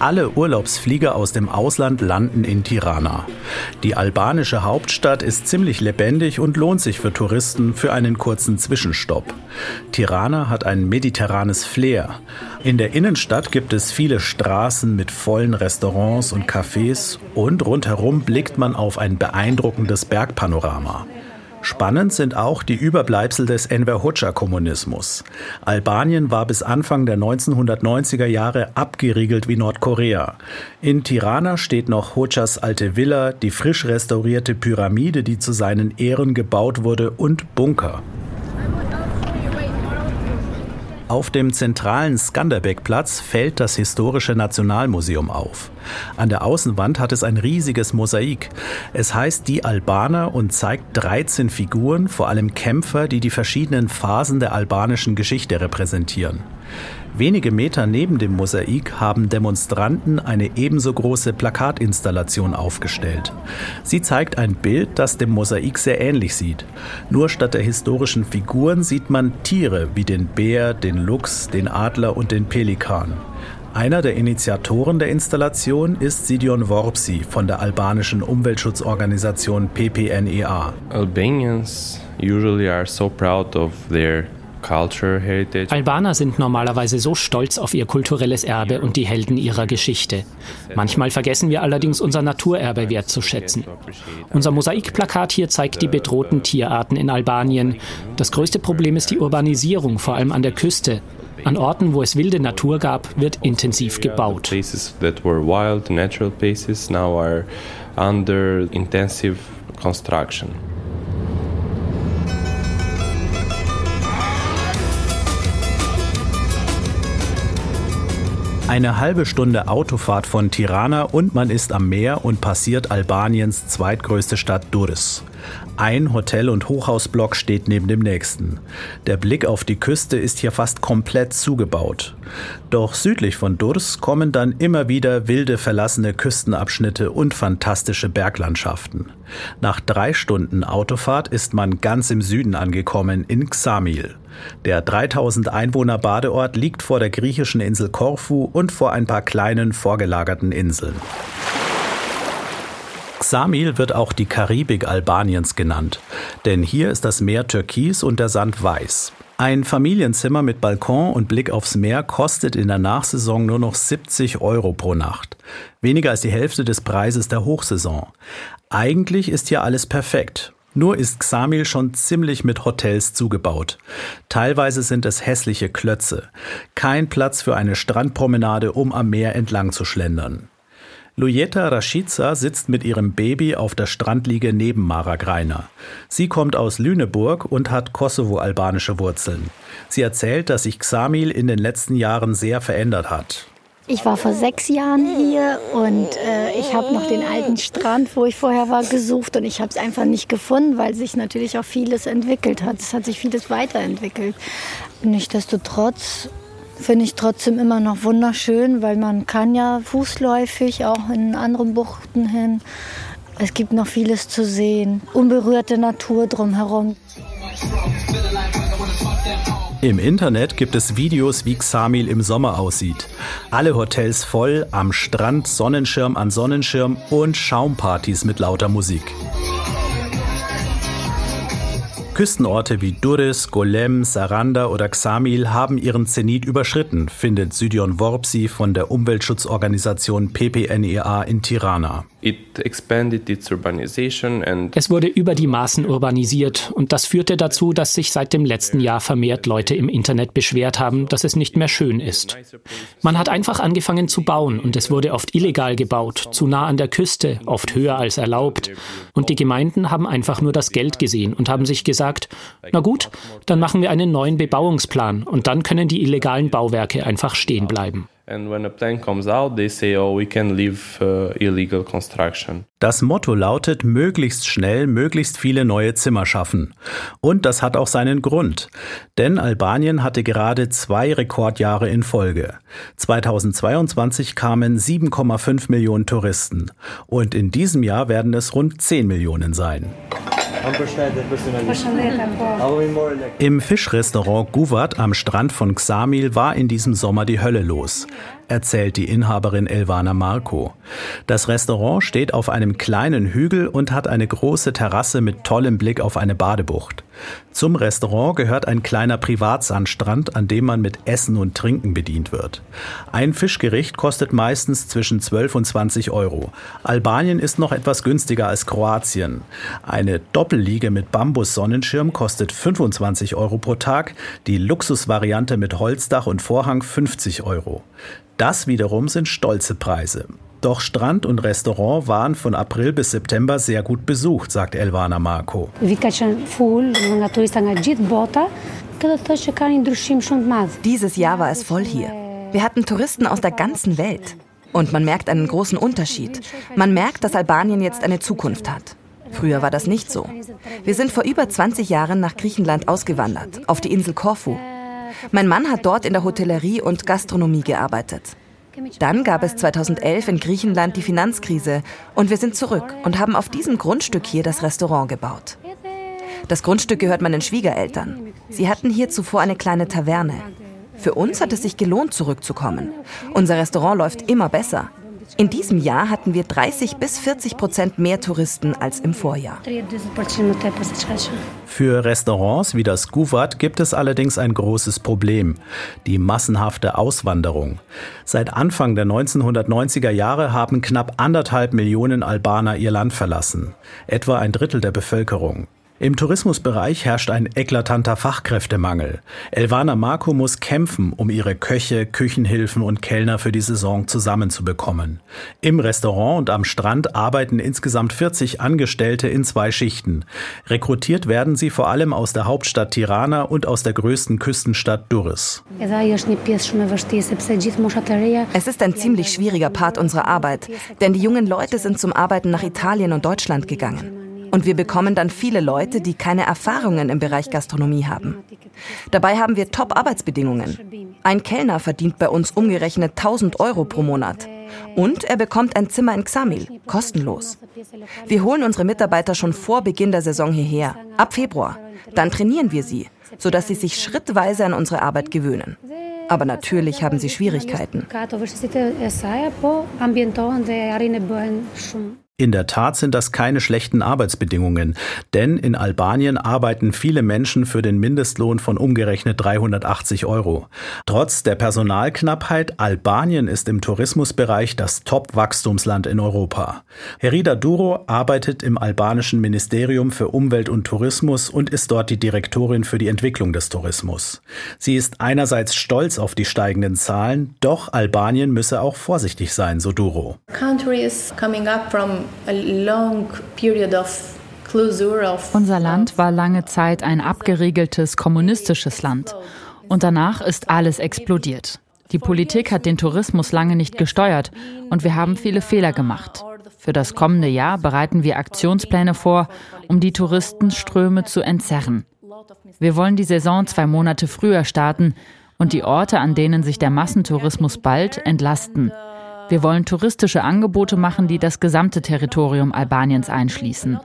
Alle Urlaubsflieger aus dem Ausland landen in Tirana. Die albanische Hauptstadt ist ziemlich lebendig und lohnt sich für Touristen für einen kurzen Zwischenstopp. Tirana hat ein mediterranes Flair. In der Innenstadt gibt es viele Straßen mit vollen Restaurants und Cafés und rundherum blickt man auf ein beeindruckendes Bergpanorama. Spannend sind auch die Überbleibsel des Enver Hoxha-Kommunismus. Albanien war bis Anfang der 1990er Jahre abgeriegelt wie Nordkorea. In Tirana steht noch Hoxhas alte Villa, die frisch restaurierte Pyramide, die zu seinen Ehren gebaut wurde, und Bunker. Auf dem zentralen Skanderbeg-Platz fällt das Historische Nationalmuseum auf. An der Außenwand hat es ein riesiges Mosaik. Es heißt Die Albaner und zeigt 13 Figuren, vor allem Kämpfer, die die verschiedenen Phasen der albanischen Geschichte repräsentieren. Wenige Meter neben dem Mosaik haben Demonstranten eine ebenso große Plakatinstallation aufgestellt. Sie zeigt ein Bild, das dem Mosaik sehr ähnlich sieht. Nur statt der historischen Figuren sieht man Tiere wie den Bär, den Luchs, den Adler und den Pelikan. Einer der Initiatoren der Installation ist Sidion Worpsi von der albanischen Umweltschutzorganisation PPNEA. Albanians usually are so proud of their Albaner sind normalerweise so stolz auf ihr kulturelles Erbe und die Helden ihrer Geschichte. Manchmal vergessen wir allerdings unser Naturerbe wertzuschätzen. Unser Mosaikplakat hier zeigt die bedrohten Tierarten in Albanien. Das größte Problem ist die Urbanisierung, vor allem an der Küste. An Orten, wo es wilde Natur gab, wird intensiv gebaut. Under intensive construction. Eine halbe Stunde Autofahrt von Tirana und man ist am Meer und passiert Albaniens zweitgrößte Stadt Durres. Ein Hotel- und Hochhausblock steht neben dem nächsten. Der Blick auf die Küste ist hier fast komplett zugebaut. Doch südlich von Durs kommen dann immer wieder wilde verlassene Küstenabschnitte und fantastische Berglandschaften. Nach drei Stunden Autofahrt ist man ganz im Süden angekommen, in Xamil. Der 3000 Einwohner Badeort liegt vor der griechischen Insel Korfu und vor ein paar kleinen vorgelagerten Inseln. Xamil wird auch die Karibik Albaniens genannt, denn hier ist das Meer türkis und der Sand weiß. Ein Familienzimmer mit Balkon und Blick aufs Meer kostet in der Nachsaison nur noch 70 Euro pro Nacht. Weniger als die Hälfte des Preises der Hochsaison. Eigentlich ist hier alles perfekt. Nur ist Xamil schon ziemlich mit Hotels zugebaut. Teilweise sind es hässliche Klötze. Kein Platz für eine Strandpromenade, um am Meer entlang zu schlendern. Lujeta Rashica sitzt mit ihrem Baby auf der Strandliege neben Mara Greiner. Sie kommt aus Lüneburg und hat kosovo-albanische Wurzeln. Sie erzählt, dass sich Xamil in den letzten Jahren sehr verändert hat. Ich war vor sechs Jahren hier und äh, ich habe noch den alten Strand, wo ich vorher war, gesucht und ich habe es einfach nicht gefunden, weil sich natürlich auch vieles entwickelt hat. Es hat sich vieles weiterentwickelt. Nichtsdestotrotz finde ich trotzdem immer noch wunderschön, weil man kann ja fußläufig auch in anderen Buchten hin. Es gibt noch vieles zu sehen. Unberührte Natur drumherum. Im Internet gibt es Videos, wie Xamil im Sommer aussieht. Alle Hotels voll, am Strand Sonnenschirm an Sonnenschirm und Schaumpartys mit lauter Musik. Küstenorte wie Durres, Golem, Saranda oder Xamil haben ihren Zenit überschritten, findet Sydion Worpsi von der Umweltschutzorganisation PPNEA in Tirana. Es wurde über die Maßen urbanisiert und das führte dazu, dass sich seit dem letzten Jahr vermehrt Leute im Internet beschwert haben, dass es nicht mehr schön ist. Man hat einfach angefangen zu bauen und es wurde oft illegal gebaut, zu nah an der Küste, oft höher als erlaubt. Und die Gemeinden haben einfach nur das Geld gesehen und haben sich gesagt, sagt, na gut, dann machen wir einen neuen Bebauungsplan und dann können die illegalen Bauwerke einfach stehen bleiben. Das Motto lautet, möglichst schnell, möglichst viele neue Zimmer schaffen. Und das hat auch seinen Grund. Denn Albanien hatte gerade zwei Rekordjahre in Folge. 2022 kamen 7,5 Millionen Touristen. Und in diesem Jahr werden es rund 10 Millionen sein. Im Fischrestaurant Guvat am Strand von Xamil war in diesem Sommer die Hölle los yeah. Erzählt die Inhaberin Elvana Marco. Das Restaurant steht auf einem kleinen Hügel und hat eine große Terrasse mit tollem Blick auf eine Badebucht. Zum Restaurant gehört ein kleiner Privatsandstrand, an dem man mit Essen und Trinken bedient wird. Ein Fischgericht kostet meistens zwischen 12 und 20 Euro. Albanien ist noch etwas günstiger als Kroatien. Eine Doppelliege mit Bambus-Sonnenschirm kostet 25 Euro pro Tag, die Luxusvariante mit Holzdach und Vorhang 50 Euro. Das wiederum sind stolze Preise. Doch Strand und Restaurant waren von April bis September sehr gut besucht, sagt Elvana Marco. Dieses Jahr war es voll hier. Wir hatten Touristen aus der ganzen Welt. Und man merkt einen großen Unterschied. Man merkt, dass Albanien jetzt eine Zukunft hat. Früher war das nicht so. Wir sind vor über 20 Jahren nach Griechenland ausgewandert, auf die Insel Korfu. Mein Mann hat dort in der Hotellerie und Gastronomie gearbeitet. Dann gab es 2011 in Griechenland die Finanzkrise und wir sind zurück und haben auf diesem Grundstück hier das Restaurant gebaut. Das Grundstück gehört meinen Schwiegereltern. Sie hatten hier zuvor eine kleine Taverne. Für uns hat es sich gelohnt, zurückzukommen. Unser Restaurant läuft immer besser. In diesem Jahr hatten wir 30 bis 40 Prozent mehr Touristen als im Vorjahr. Für Restaurants wie das Guvat gibt es allerdings ein großes Problem, die massenhafte Auswanderung. Seit Anfang der 1990er Jahre haben knapp anderthalb Millionen Albaner ihr Land verlassen, etwa ein Drittel der Bevölkerung. Im Tourismusbereich herrscht ein eklatanter Fachkräftemangel. Elvana Marco muss kämpfen, um ihre Köche, Küchenhilfen und Kellner für die Saison zusammenzubekommen. Im Restaurant und am Strand arbeiten insgesamt 40 Angestellte in zwei Schichten. Rekrutiert werden sie vor allem aus der Hauptstadt Tirana und aus der größten Küstenstadt Durres. Es ist ein ziemlich schwieriger Part unserer Arbeit, denn die jungen Leute sind zum Arbeiten nach Italien und Deutschland gegangen. Und wir bekommen dann viele Leute, die keine Erfahrungen im Bereich Gastronomie haben. Dabei haben wir Top-Arbeitsbedingungen. Ein Kellner verdient bei uns umgerechnet 1000 Euro pro Monat. Und er bekommt ein Zimmer in Xamil, kostenlos. Wir holen unsere Mitarbeiter schon vor Beginn der Saison hierher, ab Februar. Dann trainieren wir sie, sodass sie sich schrittweise an unsere Arbeit gewöhnen. Aber natürlich haben sie Schwierigkeiten. In der Tat sind das keine schlechten Arbeitsbedingungen, denn in Albanien arbeiten viele Menschen für den Mindestlohn von umgerechnet 380 Euro. Trotz der Personalknappheit, Albanien ist im Tourismusbereich das Top-Wachstumsland in Europa. Herida Duro arbeitet im albanischen Ministerium für Umwelt und Tourismus und ist dort die Direktorin für die Entwicklung des Tourismus. Sie ist einerseits stolz auf die steigenden Zahlen, doch Albanien müsse auch vorsichtig sein, so Duro. Unser Land war lange Zeit ein abgeriegeltes kommunistisches Land. Und danach ist alles explodiert. Die Politik hat den Tourismus lange nicht gesteuert und wir haben viele Fehler gemacht. Für das kommende Jahr bereiten wir Aktionspläne vor, um die Touristenströme zu entzerren. Wir wollen die Saison zwei Monate früher starten und die Orte, an denen sich der Massentourismus bald entlasten. Wir wollen touristische Angebote machen, die das gesamte Territorium Albaniens einschließen,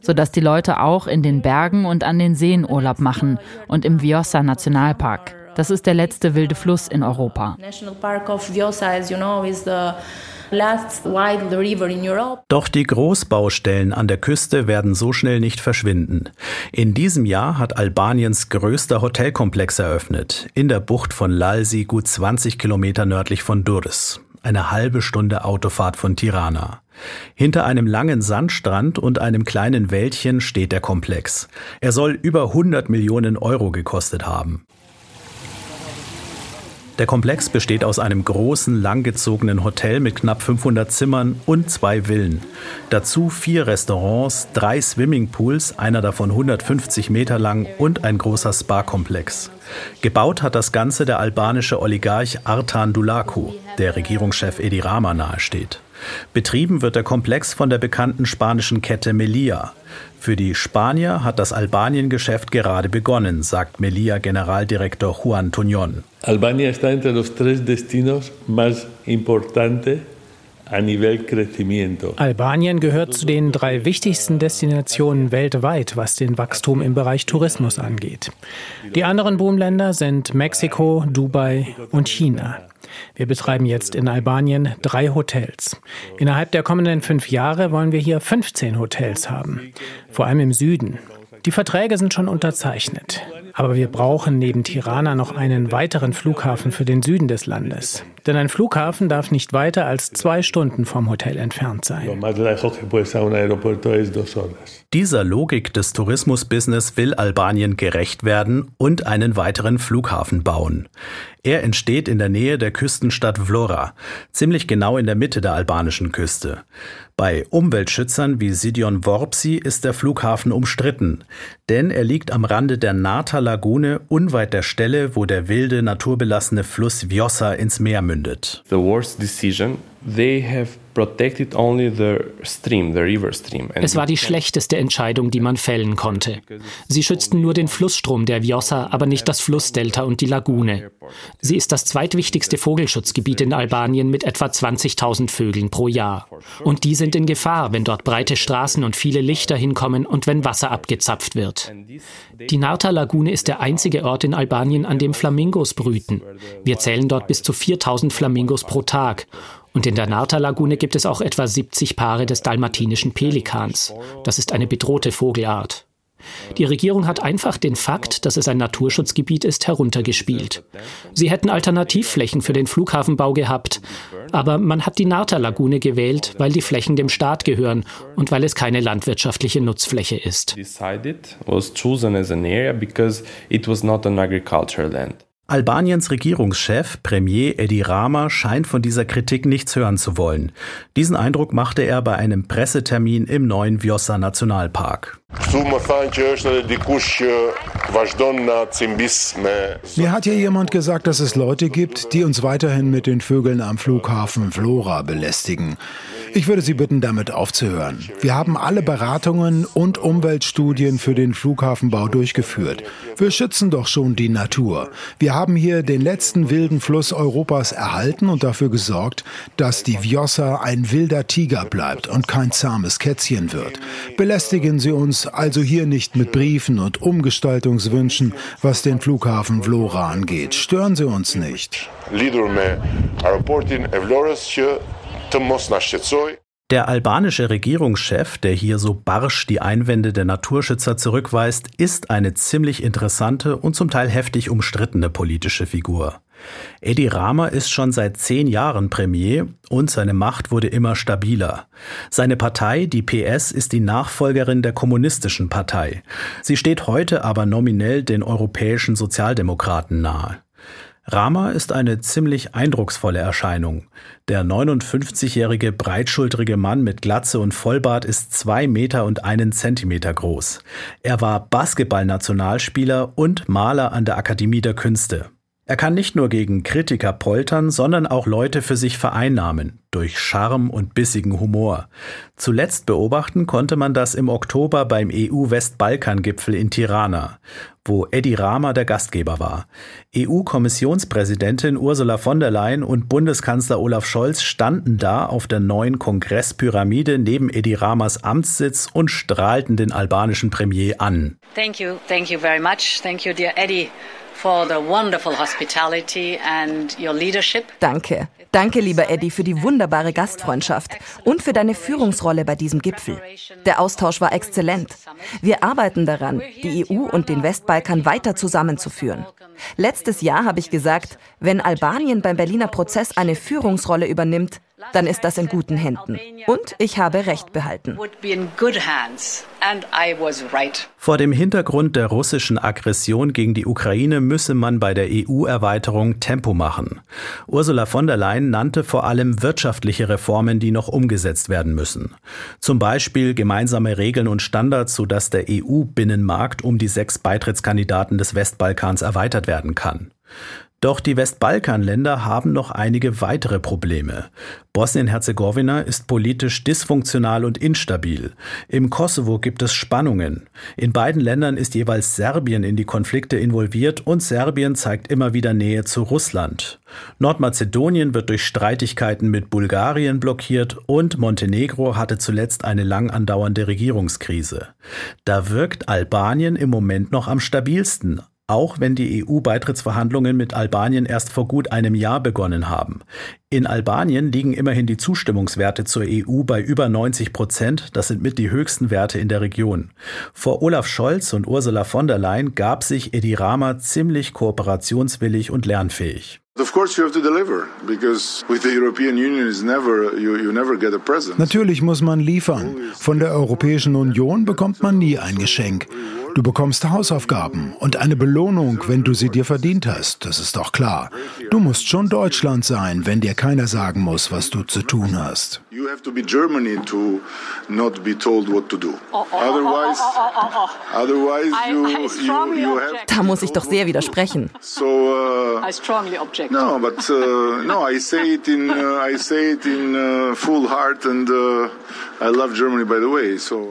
sodass die Leute auch in den Bergen und an den Seen Urlaub machen und im Vjosa Nationalpark. Das ist der letzte wilde Fluss in Europa. Doch die Großbaustellen an der Küste werden so schnell nicht verschwinden. In diesem Jahr hat Albaniens größter Hotelkomplex eröffnet, in der Bucht von Lalsi, gut 20 Kilometer nördlich von Durres eine halbe Stunde Autofahrt von Tirana. Hinter einem langen Sandstrand und einem kleinen Wäldchen steht der Komplex. Er soll über 100 Millionen Euro gekostet haben. Der Komplex besteht aus einem großen, langgezogenen Hotel mit knapp 500 Zimmern und zwei Villen. Dazu vier Restaurants, drei Swimmingpools, einer davon 150 Meter lang und ein großer Spa-Komplex. Gebaut hat das Ganze der albanische Oligarch Artan Dulaku, der Regierungschef Edi Rama nahesteht. Betrieben wird der Komplex von der bekannten spanischen Kette Melia. Für die Spanier hat das Albanien-Geschäft gerade begonnen, sagt Melia-Generaldirektor Juan Tuñón. Albania está entre los tres destinos más importantes Albanien gehört zu den drei wichtigsten Destinationen weltweit, was den Wachstum im Bereich Tourismus angeht. Die anderen Boomländer sind Mexiko, Dubai und China. Wir betreiben jetzt in Albanien drei Hotels. Innerhalb der kommenden fünf Jahre wollen wir hier 15 Hotels haben, vor allem im Süden. Die Verträge sind schon unterzeichnet. Aber wir brauchen neben Tirana noch einen weiteren Flughafen für den Süden des Landes. Denn ein Flughafen darf nicht weiter als zwei Stunden vom Hotel entfernt sein. Dieser Logik des Tourismusbusiness will Albanien gerecht werden und einen weiteren Flughafen bauen. Er entsteht in der Nähe der Küstenstadt Vlora, ziemlich genau in der Mitte der albanischen Küste. Bei Umweltschützern wie Sidion Worpsi ist der Flughafen umstritten, denn er liegt am Rande der Nata Lagune unweit der Stelle, wo der wilde, naturbelassene Fluss Vjosa ins Meer mündet. The worst decision they have es war die schlechteste Entscheidung, die man fällen konnte. Sie schützten nur den Flussstrom der Vjosa, aber nicht das Flussdelta und die Lagune. Sie ist das zweitwichtigste Vogelschutzgebiet in Albanien mit etwa 20.000 Vögeln pro Jahr. Und die sind in Gefahr, wenn dort breite Straßen und viele Lichter hinkommen und wenn Wasser abgezapft wird. Die Narta-Lagune ist der einzige Ort in Albanien, an dem Flamingos brüten. Wir zählen dort bis zu 4000 Flamingos pro Tag. Und in der Narta-Lagune gibt es auch etwa 70 Paare des dalmatinischen Pelikans. Das ist eine bedrohte Vogelart. Die Regierung hat einfach den Fakt, dass es ein Naturschutzgebiet ist, heruntergespielt. Sie hätten Alternativflächen für den Flughafenbau gehabt, aber man hat die Narta-Lagune gewählt, weil die Flächen dem Staat gehören und weil es keine landwirtschaftliche Nutzfläche ist. Albaniens Regierungschef Premier Edi Rama scheint von dieser Kritik nichts hören zu wollen. Diesen Eindruck machte er bei einem Pressetermin im neuen Vjosa Nationalpark. Mir hat hier jemand gesagt, dass es Leute gibt, die uns weiterhin mit den Vögeln am Flughafen Flora belästigen. Ich würde Sie bitten, damit aufzuhören. Wir haben alle Beratungen und Umweltstudien für den Flughafenbau durchgeführt. Wir schützen doch schon die Natur. Wir haben hier den letzten wilden Fluss Europas erhalten und dafür gesorgt, dass die Vjosa ein wilder Tiger bleibt und kein zahmes Kätzchen wird. Belästigen Sie uns also hier nicht mit Briefen und Umgestaltungswünschen, was den Flughafen Vlora angeht. Stören Sie uns nicht. Der albanische Regierungschef, der hier so barsch die Einwände der Naturschützer zurückweist, ist eine ziemlich interessante und zum Teil heftig umstrittene politische Figur. Edi Rama ist schon seit zehn Jahren Premier und seine Macht wurde immer stabiler. Seine Partei, die PS, ist die Nachfolgerin der Kommunistischen Partei. Sie steht heute aber nominell den europäischen Sozialdemokraten nahe. Rama ist eine ziemlich eindrucksvolle Erscheinung. Der 59-jährige breitschultrige Mann mit Glatze und Vollbart ist zwei Meter und einen Zentimeter groß. Er war Basketballnationalspieler und Maler an der Akademie der Künste. Er kann nicht nur gegen Kritiker poltern, sondern auch Leute für sich vereinnahmen, durch Charme und bissigen Humor. Zuletzt beobachten konnte man das im Oktober beim EU-Westbalkan-Gipfel in Tirana, wo Edi Rama der Gastgeber war. EU-Kommissionspräsidentin Ursula von der Leyen und Bundeskanzler Olaf Scholz standen da auf der neuen Kongresspyramide neben Edi Ramas Amtssitz und strahlten den albanischen Premier an. Thank you, thank you very much. Thank you, dear Eddie for the wonderful hospitality and your leadership. Danke. Danke, lieber Eddie, für die wunderbare Gastfreundschaft und für deine Führungsrolle bei diesem Gipfel. Der Austausch war exzellent. Wir arbeiten daran, die EU und den Westbalkan weiter zusammenzuführen. Letztes Jahr habe ich gesagt, wenn Albanien beim Berliner Prozess eine Führungsrolle übernimmt, dann ist das in guten Händen. Und ich habe Recht behalten. Vor dem Hintergrund der russischen Aggression gegen die Ukraine müsse man bei der EU-Erweiterung Tempo machen. Ursula von der Leyen nannte vor allem wirtschaftliche Reformen, die noch umgesetzt werden müssen. Zum Beispiel gemeinsame Regeln und Standards, sodass der EU-Binnenmarkt um die sechs Beitrittskandidaten des Westbalkans erweitert werden kann. Doch die Westbalkanländer haben noch einige weitere Probleme. Bosnien-Herzegowina ist politisch dysfunktional und instabil. Im Kosovo gibt es Spannungen. In beiden Ländern ist jeweils Serbien in die Konflikte involviert und Serbien zeigt immer wieder Nähe zu Russland. Nordmazedonien wird durch Streitigkeiten mit Bulgarien blockiert und Montenegro hatte zuletzt eine lang andauernde Regierungskrise. Da wirkt Albanien im Moment noch am stabilsten, auch wenn die EU-Beitrittsverhandlungen mit Albanien erst vor gut einem Jahr begonnen haben. In Albanien liegen immerhin die Zustimmungswerte zur EU bei über 90 Prozent. Das sind mit die höchsten Werte in der Region. Vor Olaf Scholz und Ursula von der Leyen gab sich Edi Rama ziemlich kooperationswillig und lernfähig. Natürlich muss man liefern. Von der Europäischen Union bekommt man nie ein Geschenk. Du bekommst Hausaufgaben und eine Belohnung, wenn du sie dir verdient hast. Das ist doch klar. Du musst schon Deutschland sein, wenn dir keiner sagen muss, was du zu tun hast. You have to be Germany to not be told what to do. Otherwise, otherwise you, you, you have Da muss ich doch sehr widersprechen. So, uh, I strongly object. No, but uh, no, I say it in uh, I say it in uh, full heart and uh,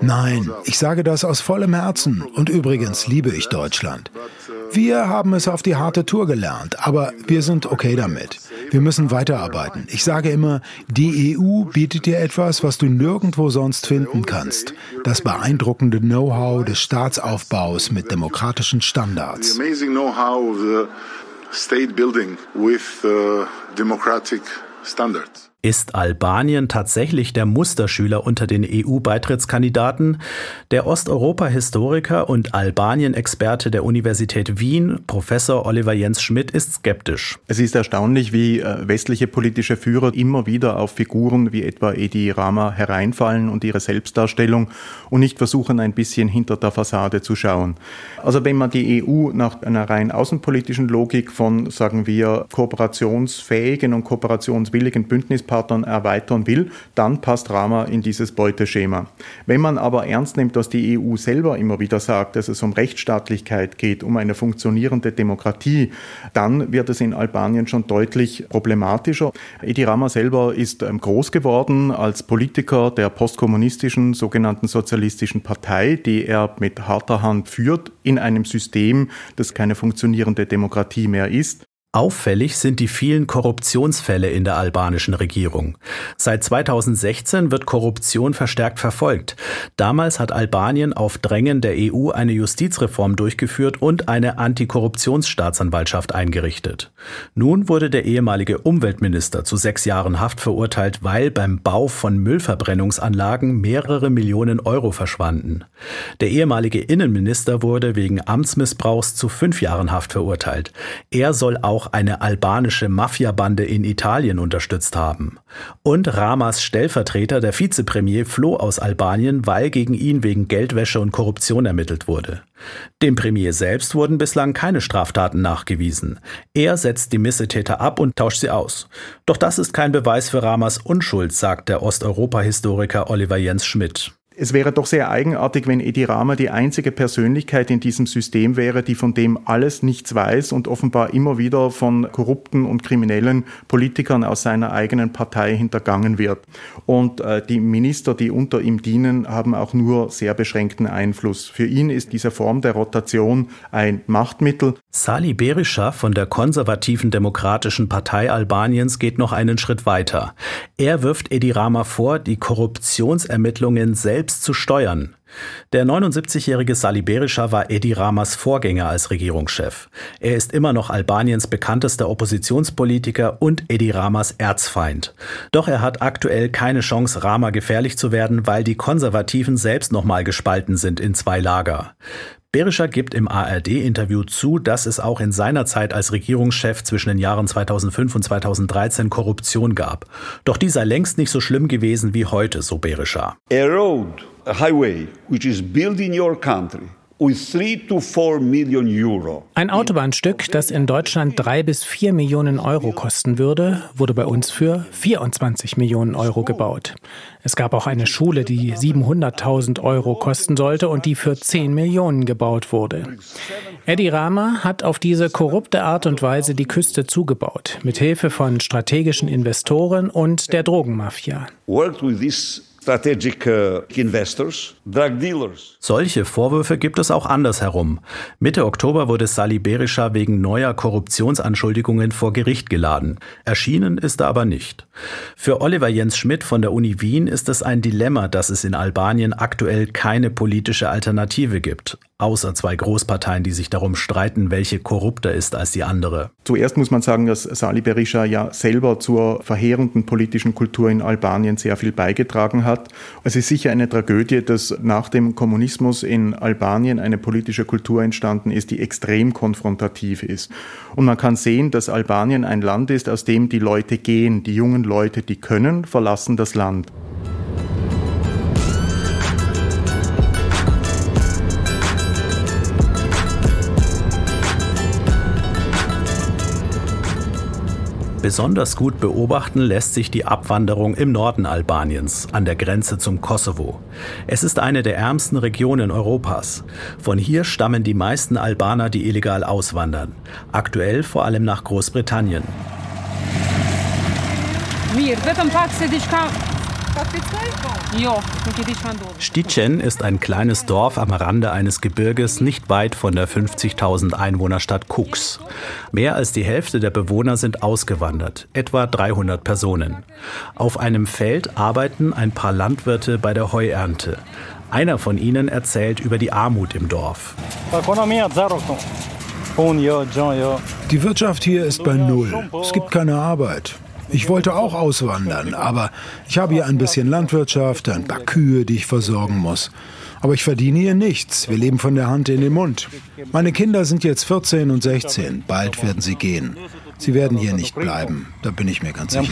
Nein, ich sage das aus vollem Herzen. Und übrigens liebe ich Deutschland. Wir haben es auf die harte Tour gelernt, aber wir sind okay damit. Wir müssen weiterarbeiten. Ich sage immer, die EU bietet dir etwas, was du nirgendwo sonst finden kannst. Das beeindruckende Know-how des Staatsaufbaus mit demokratischen Standards. State building with uh, democratic standards. Ist Albanien tatsächlich der Musterschüler unter den EU-Beitrittskandidaten? Der Osteuropa-Historiker und Albanien-Experte der Universität Wien, Professor Oliver Jens Schmidt, ist skeptisch. Es ist erstaunlich, wie äh, westliche politische Führer immer wieder auf Figuren wie etwa Edi Rama hereinfallen und ihre Selbstdarstellung und nicht versuchen, ein bisschen hinter der Fassade zu schauen. Also wenn man die EU nach einer rein außenpolitischen Logik von, sagen wir, kooperationsfähigen und kooperationswilligen Bündnis Geschäftspartnern erweitern will, dann passt Rama in dieses Beuteschema. Wenn man aber ernst nimmt, dass die EU selber immer wieder sagt, dass es um Rechtsstaatlichkeit geht, um eine funktionierende Demokratie, dann wird es in Albanien schon deutlich problematischer. Edi Rama selber ist ähm, groß geworden als Politiker der postkommunistischen sogenannten sozialistischen Partei, die er mit harter Hand führt in einem System, das keine funktionierende Demokratie mehr ist. Auffällig sind die vielen Korruptionsfälle in der albanischen Regierung. Seit 2016 wird Korruption verstärkt verfolgt. Damals hat Albanien auf Drängen der EU eine Justizreform durchgeführt und eine Antikorruptionsstaatsanwaltschaft eingerichtet. Nun wurde der ehemalige Umweltminister zu sechs Jahren Haft verurteilt, weil beim Bau von Müllverbrennungsanlagen mehrere Millionen Euro verschwanden. Der ehemalige Innenminister wurde wegen Amtsmissbrauchs zu fünf Jahren Haft verurteilt. Er soll auch auch eine albanische Mafiabande in Italien unterstützt haben. Und Ramas Stellvertreter, der Vizepremier, floh aus Albanien, weil gegen ihn wegen Geldwäsche und Korruption ermittelt wurde. Dem Premier selbst wurden bislang keine Straftaten nachgewiesen. Er setzt die Missetäter ab und tauscht sie aus. Doch das ist kein Beweis für Ramas Unschuld, sagt der Osteuropa-Historiker Oliver Jens Schmidt. Es wäre doch sehr eigenartig, wenn Edi Rama die einzige Persönlichkeit in diesem System wäre, die von dem alles nichts weiß und offenbar immer wieder von korrupten und kriminellen Politikern aus seiner eigenen Partei hintergangen wird. Und äh, die Minister, die unter ihm dienen, haben auch nur sehr beschränkten Einfluss. Für ihn ist diese Form der Rotation ein Machtmittel. Sali Berisha von der konservativen Demokratischen Partei Albaniens geht noch einen Schritt weiter. Er wirft Edi Rama vor, die Korruptionsermittlungen selbst selbst zu steuern. Der 79-jährige Sali Berisha war Edi Ramas Vorgänger als Regierungschef. Er ist immer noch Albaniens bekanntester Oppositionspolitiker und Edi Ramas Erzfeind. Doch er hat aktuell keine Chance, Rama gefährlich zu werden, weil die Konservativen selbst nochmal gespalten sind in zwei Lager. Berischer gibt im ARD-Interview zu, dass es auch in seiner Zeit als Regierungschef zwischen den Jahren 2005 und 2013 Korruption gab. Doch die sei längst nicht so schlimm gewesen wie heute, so Berischer. A highway, which is built in your country, ein Autobahnstück, das in Deutschland drei bis vier Millionen Euro kosten würde, wurde bei uns für 24 Millionen Euro gebaut. Es gab auch eine Schule, die 700.000 Euro kosten sollte und die für 10 Millionen gebaut wurde. Eddie Rama hat auf diese korrupte Art und Weise die Küste zugebaut, mit Hilfe von strategischen Investoren und der Drogenmafia. Worked with this strategic uh, investors, drug dealers. Solche Vorwürfe gibt es auch andersherum. Mitte Oktober wurde Sali Berisha wegen neuer Korruptionsanschuldigungen vor Gericht geladen. Erschienen ist er aber nicht. Für Oliver Jens Schmidt von der Uni Wien ist es ein Dilemma, dass es in Albanien aktuell keine politische Alternative gibt außer zwei Großparteien, die sich darum streiten, welche korrupter ist als die andere. Zuerst muss man sagen, dass Sali Berisha ja selber zur verheerenden politischen Kultur in Albanien sehr viel beigetragen hat. Es ist sicher eine Tragödie, dass nach dem Kommunismus in Albanien eine politische Kultur entstanden ist, die extrem konfrontativ ist. Und man kann sehen, dass Albanien ein Land ist, aus dem die Leute gehen, die jungen Leute, die können, verlassen das Land. Besonders gut beobachten lässt sich die Abwanderung im Norden Albaniens, an der Grenze zum Kosovo. Es ist eine der ärmsten Regionen Europas. Von hier stammen die meisten Albaner, die illegal auswandern. Aktuell vor allem nach Großbritannien. Mir, Sticen ist ein kleines Dorf am Rande eines Gebirges nicht weit von der 50.000 Einwohnerstadt Kux. Mehr als die Hälfte der Bewohner sind ausgewandert, etwa 300 Personen. Auf einem Feld arbeiten ein paar Landwirte bei der Heuernte. Einer von ihnen erzählt über die Armut im Dorf. Die Wirtschaft hier ist bei Null. Es gibt keine Arbeit. Ich wollte auch auswandern, aber ich habe hier ein bisschen Landwirtschaft, ein paar Kühe, die ich versorgen muss. Aber ich verdiene hier nichts. Wir leben von der Hand in den Mund. Meine Kinder sind jetzt 14 und 16. Bald werden sie gehen. Sie werden hier nicht bleiben. Da bin ich mir ganz sicher.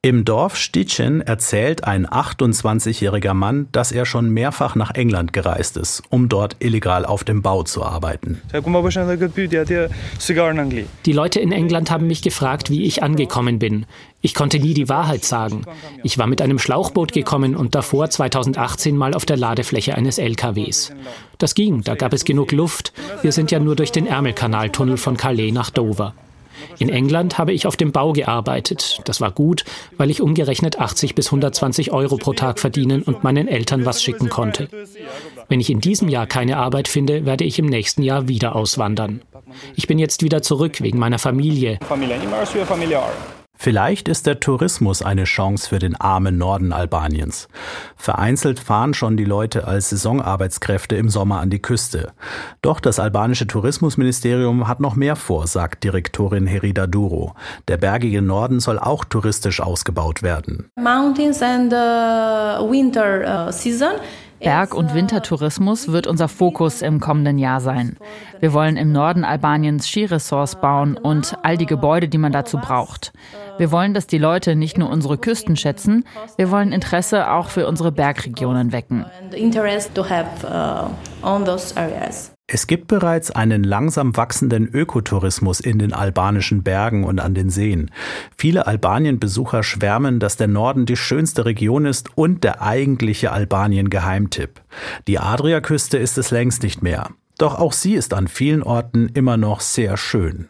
Im Dorf Stitchen erzählt ein 28-jähriger Mann, dass er schon mehrfach nach England gereist ist, um dort illegal auf dem Bau zu arbeiten. Die Leute in England haben mich gefragt, wie ich angekommen bin. Ich konnte nie die Wahrheit sagen. Ich war mit einem Schlauchboot gekommen und davor 2018 mal auf der Ladefläche eines LKWs. Das ging, da gab es genug Luft. Wir sind ja nur durch den Ärmelkanaltunnel von Calais nach Dover. In England habe ich auf dem Bau gearbeitet. Das war gut, weil ich umgerechnet 80 bis 120 Euro pro Tag verdienen und meinen Eltern was schicken konnte. Wenn ich in diesem Jahr keine Arbeit finde, werde ich im nächsten Jahr wieder auswandern. Ich bin jetzt wieder zurück wegen meiner Familie. Vielleicht ist der Tourismus eine Chance für den armen Norden Albaniens. Vereinzelt fahren schon die Leute als Saisonarbeitskräfte im Sommer an die Küste. Doch das albanische Tourismusministerium hat noch mehr vor, sagt Direktorin Herida Duro. Der bergige Norden soll auch touristisch ausgebaut werden. Mountains and uh, winter uh, season Berg- und Wintertourismus wird unser Fokus im kommenden Jahr sein. Wir wollen im Norden Albaniens Skiresorts bauen und all die Gebäude, die man dazu braucht. Wir wollen, dass die Leute nicht nur unsere Küsten schätzen, wir wollen Interesse auch für unsere Bergregionen wecken. Es gibt bereits einen langsam wachsenden Ökotourismus in den albanischen Bergen und an den Seen. Viele Albanien-Besucher schwärmen, dass der Norden die schönste Region ist und der eigentliche Albanien-Geheimtipp. Die Adriaküste ist es längst nicht mehr. Doch auch sie ist an vielen Orten immer noch sehr schön.